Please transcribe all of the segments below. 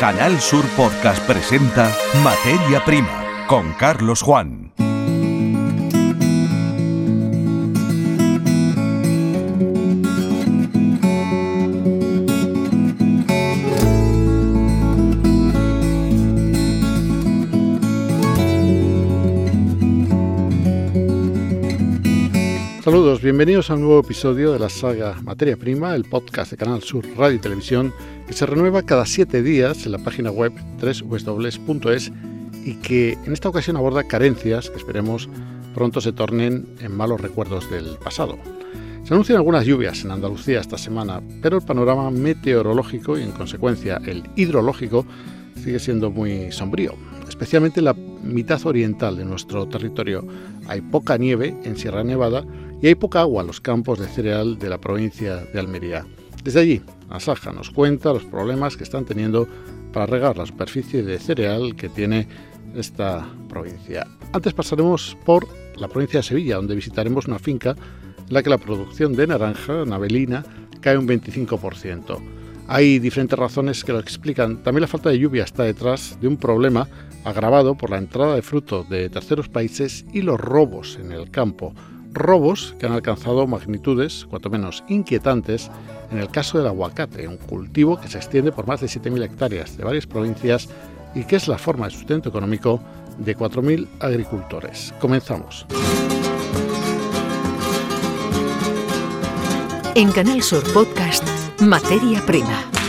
Canal Sur Podcast presenta Materia Prima con Carlos Juan. Saludos, bienvenidos a un nuevo episodio de la saga Materia Prima, el podcast de Canal Sur Radio y Televisión, que se renueva cada siete días en la página web www.es y que en esta ocasión aborda carencias que esperemos pronto se tornen en malos recuerdos del pasado. Se anuncian algunas lluvias en Andalucía esta semana, pero el panorama meteorológico y en consecuencia el hidrológico sigue siendo muy sombrío, especialmente en la mitad oriental de nuestro territorio. Hay poca nieve en Sierra Nevada y agua en los campos de cereal de la provincia de Almería. Desde allí, Asaja nos cuenta los problemas que están teniendo para regar la superficie de cereal que tiene esta provincia. Antes pasaremos por la provincia de Sevilla, donde visitaremos una finca en la que la producción de naranja, navelina, cae un 25%. Hay diferentes razones que lo explican. También la falta de lluvia está detrás de un problema agravado por la entrada de fruto de terceros países y los robos en el campo robos que han alcanzado magnitudes, cuanto menos inquietantes, en el caso del aguacate, un cultivo que se extiende por más de 7.000 hectáreas de varias provincias y que es la forma de sustento económico de 4.000 agricultores. Comenzamos. En Canal Sur Podcast, Materia Prima.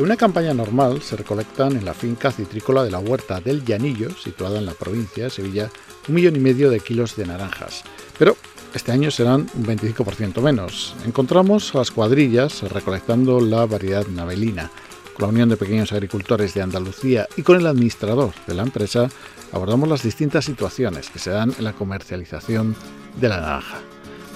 En una campaña normal se recolectan en la finca citrícola de la Huerta del Llanillo, situada en la provincia de Sevilla, un millón y medio de kilos de naranjas. Pero este año serán un 25% menos. Encontramos a las cuadrillas recolectando la variedad navelina. Con la Unión de Pequeños Agricultores de Andalucía y con el administrador de la empresa abordamos las distintas situaciones que se dan en la comercialización de la naranja.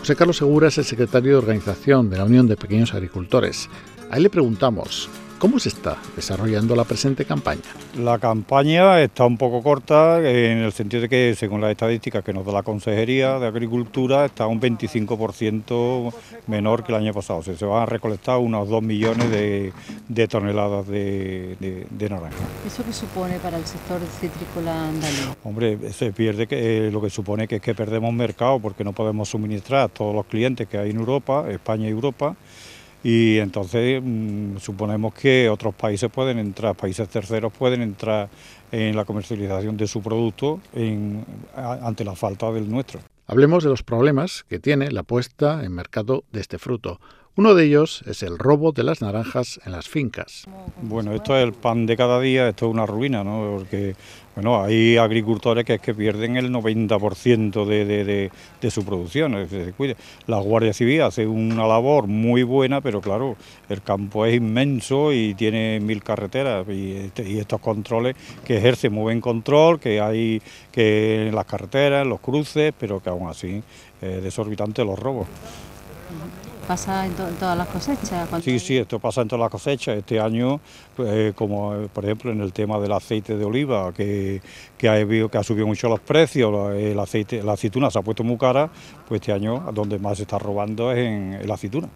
José Carlos Segura es el secretario de organización de la Unión de Pequeños Agricultores. A él le preguntamos ¿Cómo se está desarrollando la presente campaña? La campaña está un poco corta en el sentido de que, según las estadísticas que nos da la Consejería de Agricultura, está un 25% menor que el año pasado. O sea, se van a recolectar unos 2 millones de, toneladas de, naranja. ¿Eso qué supone para el sector citrícola andaluz? Hombre, se pierde que, eh, lo que supone que es que perdemos mercado porque no podemos suministrar a todos los clientes que hay en Europa, España y Europa y entonces mm, suponemos que otros países pueden entrar, países terceros pueden entrar en la comercialización de su producto ante la falta del nuestro. Hablemos de los problemas que tiene la puesta en mercado de este fruto. Uno de ellos es el robo de las naranjas en las fincas. Bueno, esto es el pan de cada día, esto es una ruina, ¿no? Porque bueno, hay agricultores que es que pierden el 90% de, de, su producción. La Guardia Civil hace una labor muy buena, pero claro, el campo es inmenso y tiene mil carreteras y, este, estos controles que ejercen muy buen control, que hay que en las carreteras, en los cruces, pero que aún así es desorbitante los robos. ¿Pasa en, todas las cosechas? Sí, sí, esto pasa en todas las cosechas. Este año, pues, como eh, por ejemplo en el tema del aceite de oliva, que, ha, subido mucho los precios, el aceite, la aceituna se ha puesto muy cara, pues este año donde más se está robando es en, la aceituna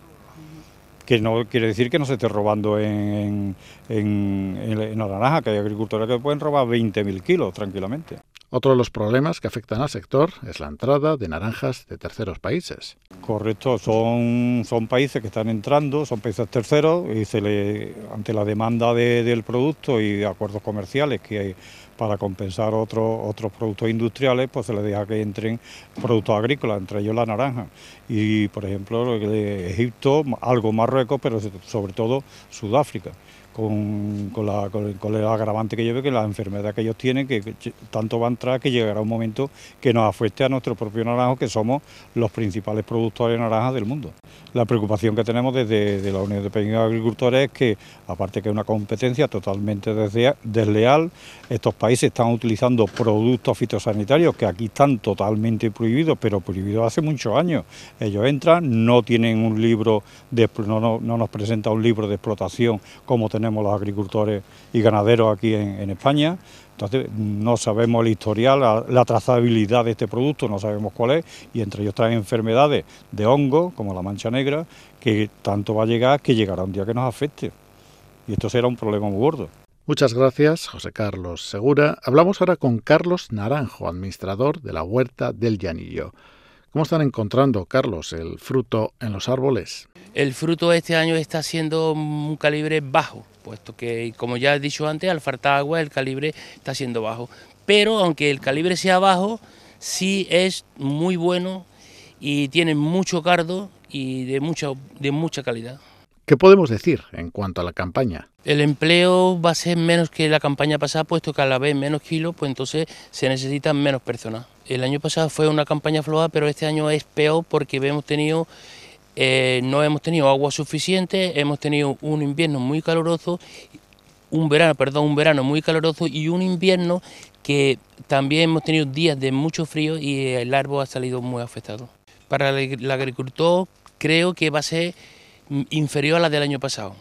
que no quiere decir que no se esté robando en, en, en, la naranja, que hay agricultores que pueden robar 20.000 kilos tranquilamente. Otro de los problemas que afectan al sector es la entrada de naranjas de terceros países. Correcto, son, países que están entrando, son países terceros y se le, ante la demanda del producto y acuerdos comerciales que hay para compensar otros productos industriales, pues se les deja que entren productos agrícolas, entre ellos la naranja. Y por ejemplo, Egipto, algo Marruecos, pero sobre todo Sudáfrica con, con, la, con, el agravante que lleve, que la enfermedad que ellos tienen, que, tanto va a entrar que llegará un momento que nos afecte a nuestro propio naranjo, que somos los principales productores de naranjas del mundo. La preocupación que tenemos desde la Unión de Pequeños Agricultores es que, aparte que es una competencia totalmente desleal, estos países están utilizando productos fitosanitarios que aquí están totalmente prohibidos, pero prohibidos hace muchos años. Ellos entran, no tienen un libro, no, no nos presenta un libro de explotación como tenemos los agricultores y ganaderos aquí en, España, Entonces no sabemos el historial, la, trazabilidad de este producto, no sabemos cuál es, y entre ellos traen enfermedades de hongo, como la mancha negra, que tanto va a llegar que llegará un día que nos afecte. Y esto será un problema muy gordo. Muchas gracias, José Carlos Segura. Hablamos ahora con Carlos Naranjo, administrador de la Huerta del Llanillo. ¿Cómo están encontrando, Carlos, el fruto en los árboles? El fruto este año está siendo un calibre bajo, puesto que, como ya he dicho antes, al faltar agua el calibre está siendo bajo. Pero aunque el calibre sea bajo, sí es muy bueno y tiene mucho cardo y de mucha, de mucha calidad. ¿Qué podemos decir en cuanto a la campaña? El empleo va a ser menos que la campaña pasada, puesto que a la vez menos kilos, pues entonces se necesitan menos personas. El año pasado fue una campaña floja, pero este año es peor porque hemos tenido, eh, no hemos tenido agua suficiente, hemos tenido un invierno muy caluroso, un verano, perdón, un verano muy caluroso y un invierno que también hemos tenido días de mucho frío y el árbol ha salido muy afectado. Para el agricultor creo que va a ser inferior a la del año pasado.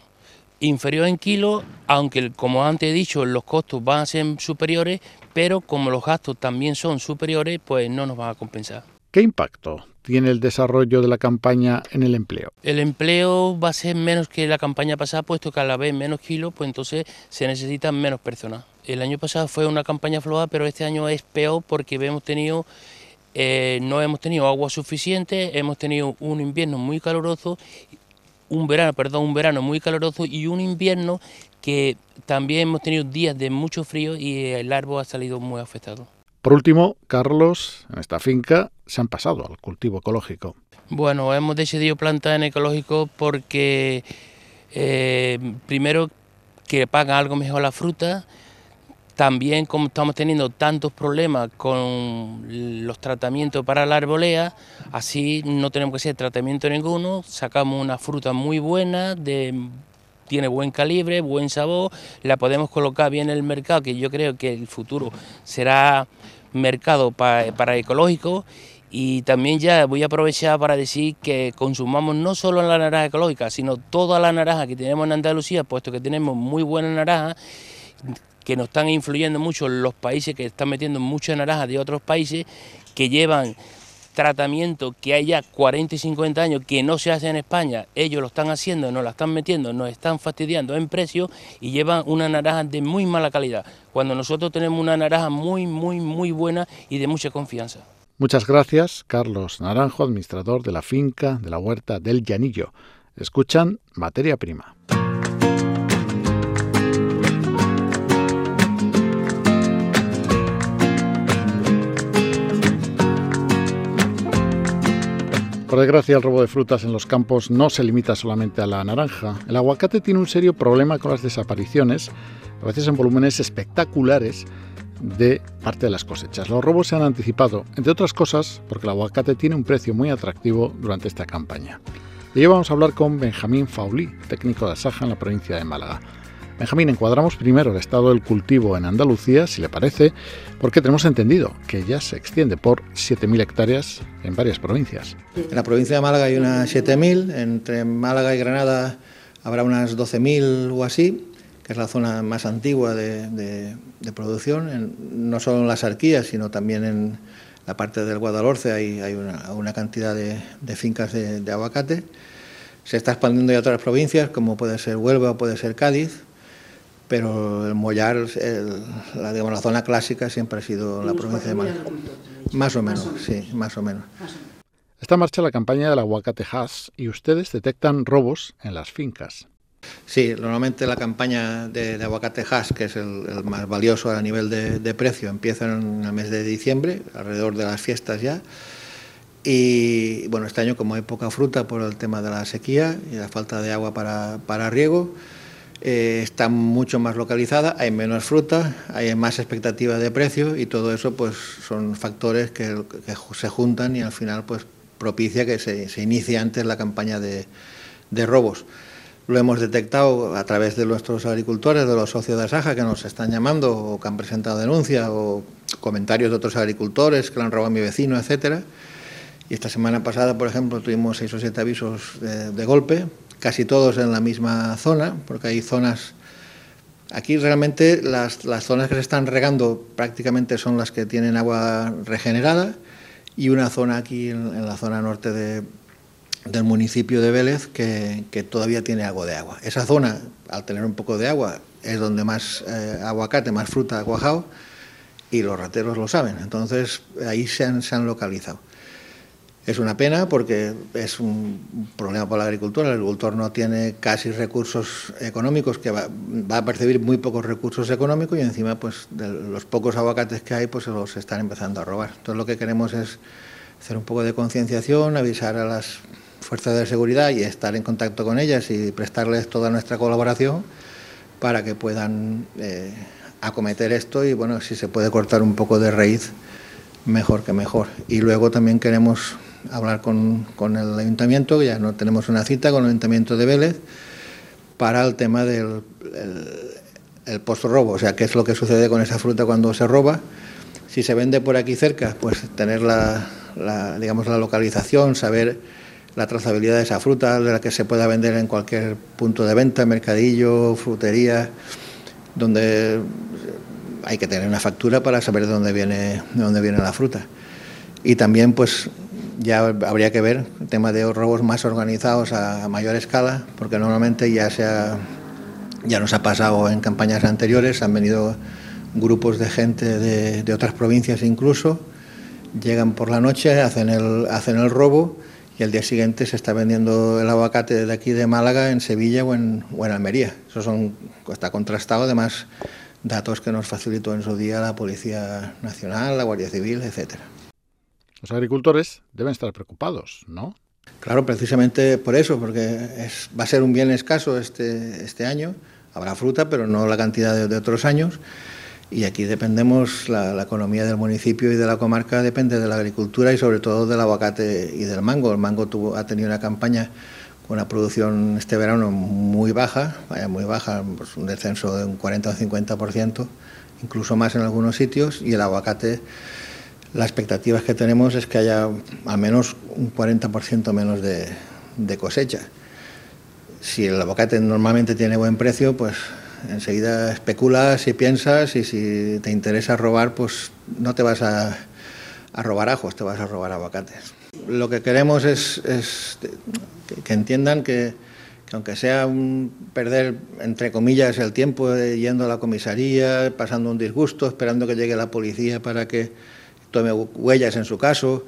Inferior en kilos, aunque como antes he dicho, los costos van a ser superiores, pero como los gastos también son superiores, pues no nos van a compensar. ¿Qué impacto tiene el desarrollo de la campaña en el empleo? El empleo va a ser menos que la campaña pasada, puesto que a la vez menos kilos, pues entonces se necesitan menos personas. El año pasado fue una campaña floja, pero este año es peor porque hemos tenido eh, no hemos tenido agua suficiente, hemos tenido un invierno muy caluroso un verano, perdón, un verano muy caluroso y un invierno que también hemos tenido días de mucho frío y el árbol ha salido muy afectado. Por último, Carlos, en esta finca se han pasado al cultivo ecológico. Bueno, hemos decidido plantar en ecológico porque eh, primero que pagan algo mejor la fruta, también como estamos teniendo tantos problemas con los tratamientos para la arbolea, así no tenemos que hacer tratamiento ninguno, sacamos una fruta muy buena, tiene buen calibre, buen sabor, la podemos colocar bien en el mercado, que yo creo que el futuro será mercado para, para ecológico. Y también ya voy a aprovechar para decir que consumamos no solo la naranja ecológica, sino toda la naranja que tenemos en Andalucía, puesto que tenemos muy buena naranja que nos están influyendo mucho los países que están metiendo mucha naranja de otros países que llevan tratamiento que hay ya 40 y 50 años que no se hace en España, ellos lo están haciendo, nos la están metiendo, nos están fastidiando en precio y llevan una naranja de muy mala calidad, cuando nosotros tenemos una naranja muy, muy, muy buena y de mucha confianza. Muchas gracias, Carlos Naranjo, administrador de la finca de la huerta del Llanillo. Escuchan Materia Prima. Por desgracia, el robo de frutas en los campos no se limita solamente a la naranja. El aguacate tiene un serio problema con las desapariciones, a veces en volúmenes espectaculares, de parte de las cosechas. Los robos se han anticipado, entre otras cosas, porque el aguacate tiene un precio muy atractivo durante esta campaña. Y hoy vamos a hablar con Benjamín Faulí, técnico de Asaja en la provincia de Málaga. Benjamín, encuadramos primero el estado del cultivo en Andalucía, si le parece, porque tenemos entendido que ya se extiende por 7.000 hectáreas en varias provincias. En la provincia de Málaga hay unas 7.000, entre Málaga y Granada habrá unas 12.000 o así, que es la zona más antigua de, producción, no solo en las arquías, sino también en la parte del Guadalhorce hay, una, cantidad de, fincas de, de aguacate. Se está expandiendo ya a otras provincias, como puede ser Huelva o puede ser Cádiz, pero el Mollar, la, digamos, la zona clásica siempre ha sido la provincia de Málaga. Más o menos, sí, más o menos. Está en marcha la campaña del aguacate Hass y ustedes detectan robos en las fincas. Sí, normalmente la campaña de, aguacate Hass, que es el, más valioso a nivel de, precio, empieza en el mes de diciembre, alrededor de las fiestas ya. Y bueno, este año como hay poca fruta por el tema de la sequía y la falta de agua para, para riego, eh, está mucho más localizada, hay menos fruta, hay más expectativa de precio y todo eso pues son factores que, se juntan y al final pues propicia que se, inicie antes la campaña de, robos. Lo hemos detectado a través de nuestros agricultores, de los socios de Asaja que nos están llamando o que han presentado denuncia o comentarios de otros agricultores que le han robado a mi vecino, etcétera. Y esta semana pasada, por ejemplo, tuvimos seis o siete avisos de golpe casi todos en la misma zona, porque hay zonas Aquí realmente las, las, zonas que se están regando prácticamente son las que tienen agua regenerada y una zona aquí en, la zona norte de, del municipio de Vélez que, que, todavía tiene algo de agua. Esa zona, al tener un poco de agua, es donde más eh, aguacate, más fruta ha cuajado y los rateros lo saben. Entonces ahí se han, se han localizado. Es una pena porque es un problema para la agricultura. El agricultor no tiene casi recursos económicos, que va, a percibir muy pocos recursos económicos y encima pues de los pocos aguacates que hay pues se los están empezando a robar. Entonces lo que queremos es hacer un poco de concienciación, avisar a las fuerzas de seguridad y estar en contacto con ellas y prestarles toda nuestra colaboración para que puedan eh, acometer esto y bueno, si se puede cortar un poco de raíz, mejor que mejor. Y luego también queremos hablar con, con el ayuntamiento, ya no tenemos una cita con el ayuntamiento de Vélez, para el tema del el, post-robo, o sea, qué es lo que sucede con esa fruta cuando se roba. Si se vende por aquí cerca, pues tener la, la, digamos, la localización, saber la trazabilidad de esa fruta, de la que se pueda vender en cualquier punto de venta, mercadillo, frutería, donde hay que tener una factura para saber de dónde viene, de dónde viene la fruta. Y también, pues, ya habría que ver el tema de robos más organizados a, mayor escala, porque normalmente ya se ya nos ha pasado en campañas anteriores, han venido grupos de gente de, otras provincias incluso, llegan por la noche, hacen el, hacen el robo y al día siguiente se está vendiendo el aguacate de aquí de Málaga en Sevilla o en, o en Almería. Eso está contrastado, además datos que nos facilitó en su día la Policía Nacional, la Guardia Civil, etcétera. Los agricultores deben estar preocupados, ¿no? Claro, precisamente por eso, porque es, va a ser un bien escaso este, este año. Habrá fruta, pero no la cantidad de, otros años. Y aquí dependemos, la, economía del municipio y de la comarca depende de la agricultura y sobre todo del aguacate y del mango. El mango tuvo, ha tenido una campaña con una producción este verano muy baja, muy baja, pues un descenso de un 40 o 50%, incluso más en algunos sitios, y el aguacate las expectativas que tenemos es que haya al menos un 40% menos de, cosecha. Si el aguacate normalmente tiene buen precio, pues enseguida especulas y piensas y si te interesa robar, pues no te vas a, robar ajos, te vas a robar aguacates. Lo que queremos es, que, entiendan que, aunque sea perder, entre comillas, el tiempo yendo a la comisaría, pasando un disgusto, esperando que llegue la policía para que tome huellas en su caso,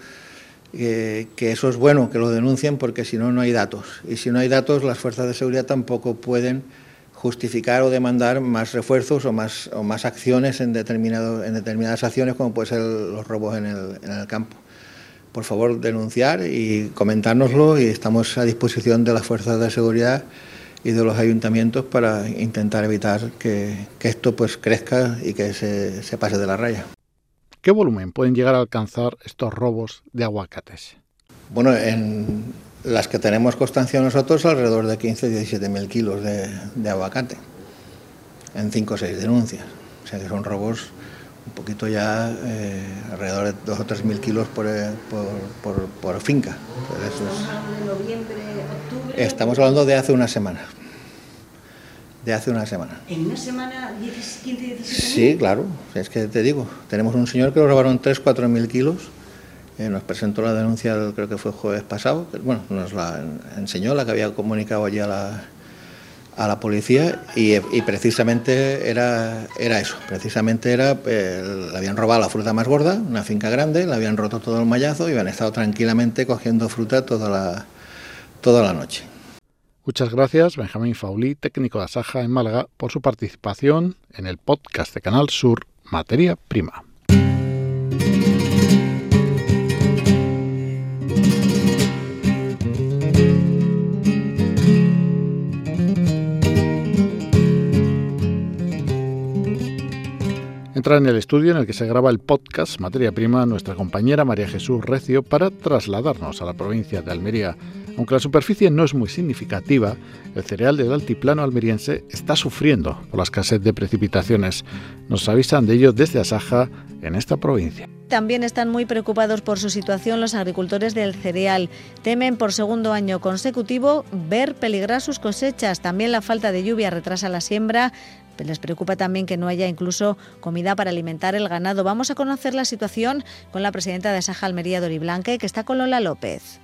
que eso es bueno que lo denuncien porque si no, no hay datos. Y si no hay datos, las fuerzas de seguridad tampoco pueden justificar o demandar más refuerzos o más, o más acciones en, determinado, en determinadas acciones, como puede ser los robos en el, en el campo. Por favor, denunciar y comentárnoslo y estamos a disposición de las fuerzas de seguridad y de los ayuntamientos para intentar evitar que, que esto pues crezca y que se, se pase de la raya. ¿Qué volumen pueden llegar a alcanzar estos robos de aguacates? Bueno, en las que tenemos constancia nosotros, alrededor de 15 17 mil kilos de, aguacate, en 5 o 6 denuncias. O sea que son robos un poquito ya eh, alrededor de 2 o 3 mil kilos por, eh, por, finca. ¿Estamos hablando de noviembre, octubre? Estamos hablando de hace una semana de hace una semana. ¿En una semana 15, 17 Sí, claro, es que te digo, tenemos un señor que lo robaron 3, 4 mil kilos, eh, nos presentó la denuncia, creo que fue jueves pasado, bueno, nos la enseñó, la que había comunicado allí a la, a la policía y, precisamente era, era eso, precisamente era, eh, le habían robado la fruta más gorda, una finca grande, le habían roto todo el mallazo y habían estado tranquilamente cogiendo fruta toda la, toda la noche. Muchas gracias, Benjamín Faulí, técnico de Asaja en Málaga, por su participación en el podcast de Canal Sur Materia Prima. Entra en el estudio en el que se graba el podcast Materia Prima nuestra compañera María Jesús Recio para trasladarnos a la provincia de Almería aunque la superficie no es muy significativa, el cereal del altiplano almeriense está sufriendo por la escasez de precipitaciones. Nos avisan de ello desde Asaja, en esta provincia. También están muy preocupados por su situación los agricultores del cereal. Temen por segundo año consecutivo ver peligrar sus cosechas. También la falta de lluvia retrasa la siembra les preocupa también que no haya incluso comida para alimentar el ganado. Vamos a conocer la situación con la presidenta de Saja Almería, Dori Blanque, que está con Lola López.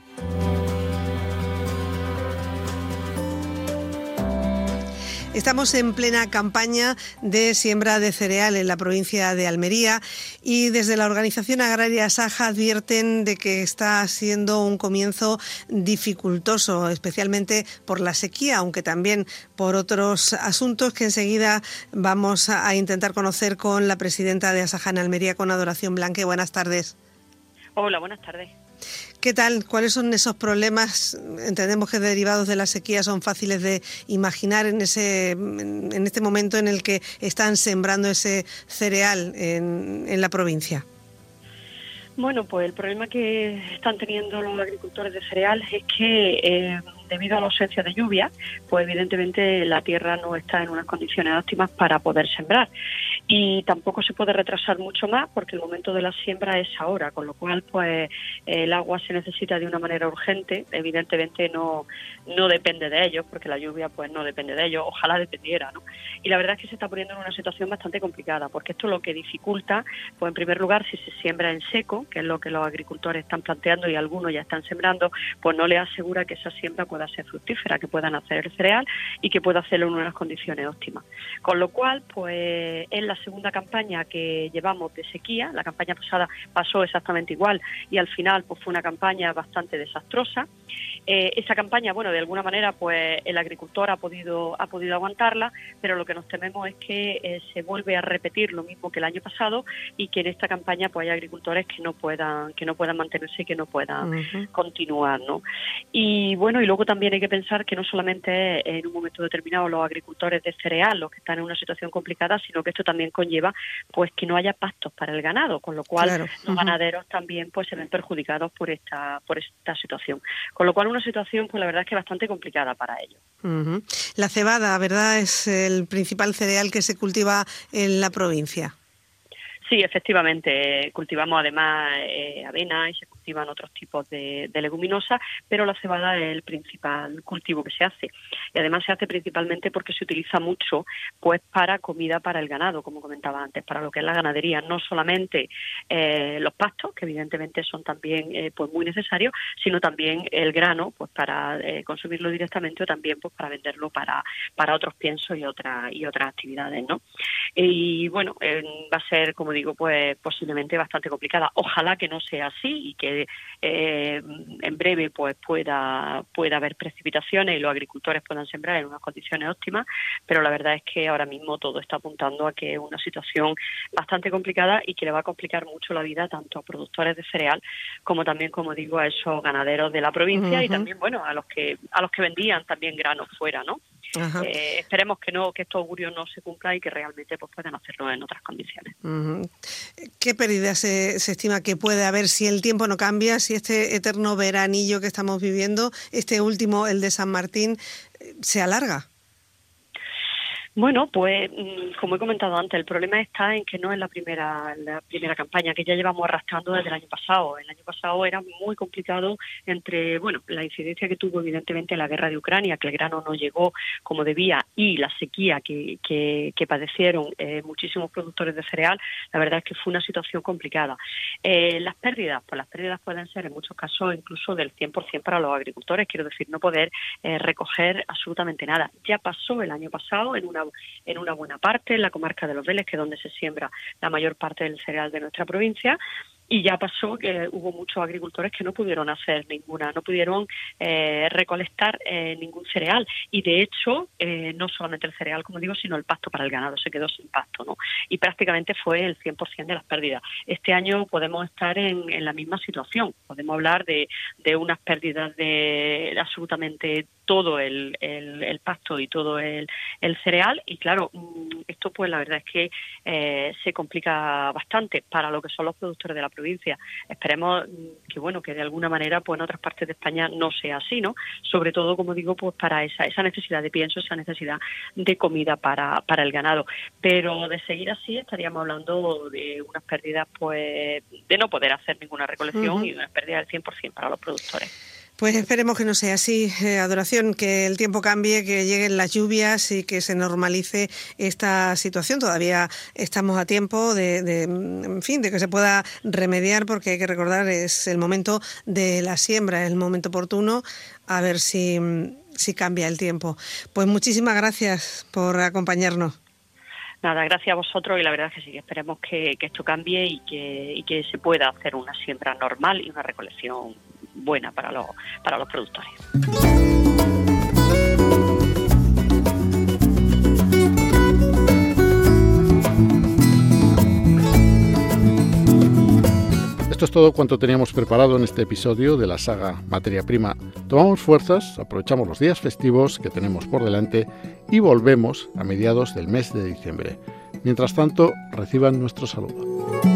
Estamos en plena campaña de siembra de cereal en la provincia de Almería y desde la organización agraria Saja advierten de que está siendo un comienzo dificultoso, especialmente por la sequía, aunque también por otros asuntos que enseguida vamos a intentar conocer con la presidenta de Asaja en Almería, con Adoración Blanque. Buenas tardes. Hola, buenas tardes. ¿Qué tal? ¿Cuáles son esos problemas? Entendemos que derivados de la sequía son fáciles de imaginar en, ese, en este momento en el que están sembrando ese cereal en, la provincia. Bueno, pues el problema que están teniendo los agricultores de cereal es que eh, debido a la ausencia de lluvia, pues evidentemente la tierra no está en unas condiciones óptimas para poder sembrar. Y tampoco se puede retrasar mucho más porque el momento de la siembra es ahora, con lo cual pues el agua se necesita de una manera urgente. Evidentemente no, no depende de ellos, porque la lluvia pues no depende de ellos, ojalá dependiera, ¿no? Y la verdad es que se está poniendo en una situación bastante complicada, porque esto lo que dificulta, pues en primer lugar, si se siembra en seco, que es lo que los agricultores están planteando y algunos ya están sembrando, pues no le asegura que esa siembra pueda ser fructífera, que puedan hacer cereal y que pueda hacerlo en unas condiciones óptimas. Con lo cual, pues es la segunda campaña que llevamos de sequía, la campaña pasada pasó exactamente igual y al final pues fue una campaña bastante desastrosa. Eh, esa campaña, bueno, de alguna manera, pues el agricultor ha podido ha podido aguantarla, pero lo que nos tememos es que eh, se vuelve a repetir lo mismo que el año pasado y que en esta campaña pues hay agricultores que no puedan que no puedan mantenerse y que no puedan continuar, ¿no? Y bueno, y luego también hay que pensar que no solamente en un momento determinado los agricultores de cereal los que están en una situación complicada, sino que esto también conlleva pues que no haya pastos para el ganado, con lo cual los ganaderos también pues se ven perjudicados por esta por esta situación. Con lo cual una situación, pues la verdad es que bastante complicada para ellos. La cebada, ¿verdad? Es el principal cereal que se cultiva en la provincia. Sí, efectivamente. Cultivamos además eh, avena y se cultivan otros tipos de, leguminosas, pero la cebada es el principal cultivo que se hace. Y además se hace principalmente porque se utiliza mucho pues para comida para el ganado, como comentaba antes, para lo que es la ganadería, no solamente eh, los pastos, que evidentemente son también eh, pues muy necesarios, sino también el grano, pues para consumirlo directamente o también pues para venderlo para, para otros piensos y otras y otras actividades, ¿no? Y bueno, va a ser como digo, pues posiblemente bastante complicada. Ojalá que no sea así y que eh, en breve pues pueda pueda haber precipitaciones y los agricultores puedan sembrar en unas condiciones óptimas, pero la verdad es que ahora mismo todo está apuntando a que es una situación bastante complicada y que le va a complicar mucho la vida tanto a productores de cereal como también, como digo, a esos ganaderos de la provincia y también, bueno, a los que a los que vendían también granos fuera, ¿no? Eh, esperemos que no que estos augurios no se cumplan y que realmente pues puedan hacerlo en otras condiciones. ¿Qué pérdida se, se, estima que puede haber si el tiempo no cambia, si este eterno veranillo que estamos viviendo, este último, el de San Martín, eh, se alarga? Bueno, pues mm, como he comentado antes, el problema está en que no es la primera la primera campaña que ya llevamos arrastrando desde el año pasado. El año pasado era muy complicado entre, bueno, la incidencia que tuvo evidentemente la guerra de Ucrania, que el grano no llegó como debía, y la sequía que, que, padecieron eh, muchísimos productores de cereal. La verdad es que fue una situación complicada. Eh, las pérdidas, pues las pérdidas pueden ser en muchos casos incluso del 100% para los agricultores, quiero decir, no poder eh, recoger absolutamente nada. Ya pasó el año pasado en una en una buena parte, en la comarca de Los Vélez, que es donde se siembra la mayor parte del cereal de nuestra provincia, y ya pasó que hubo muchos agricultores que no pudieron hacer ninguna, no pudieron eh, recolectar eh, ningún cereal y de hecho eh, no solamente el cereal, como digo, sino el pasto para el ganado se quedó sin pasto, ¿no? Y prácticamente fue el 100% de las pérdidas. Este año podemos estar en, en la misma situación, podemos hablar de, de unas pérdidas de absolutamente todo el, el, pasto y todo el, el, cereal y claro, mm, esto pues la verdad es que eh, se complica bastante para lo que son los productores de la provincia. Esperemos mm, que bueno, que de alguna manera pues en otras partes de España no sea así, ¿no? Sobre todo, como digo, pues para esa, esa necesidad de pienso, esa necesidad de comida para, para el ganado. Pero de seguir así estaríamos hablando de unas pérdidas pues de no poder hacer ninguna recolección y unas pérdidas del 100% para los productores. Pues esperemos que no sea así, eh, Adoración, que el tiempo cambie, que lleguen las lluvias y que se normalice esta situación. Todavía estamos a tiempo de, en fin, de que se pueda remediar, porque hay que recordar es el momento de la siembra, es el momento oportuno, a ver si, si cambia el tiempo. Pues muchísimas gracias por acompañarnos. Nada, gracias a vosotros y la verdad es que sí, esperemos que, esto cambie y que, y que se pueda hacer una siembra normal y una recolección buena para los, para los productores. Esto es todo cuanto teníamos preparado en este episodio de la saga Materia Prima. Tomamos fuerzas, aprovechamos los días festivos que tenemos por delante y volvemos a mediados del mes de diciembre. Mientras tanto, reciban nuestro saludo.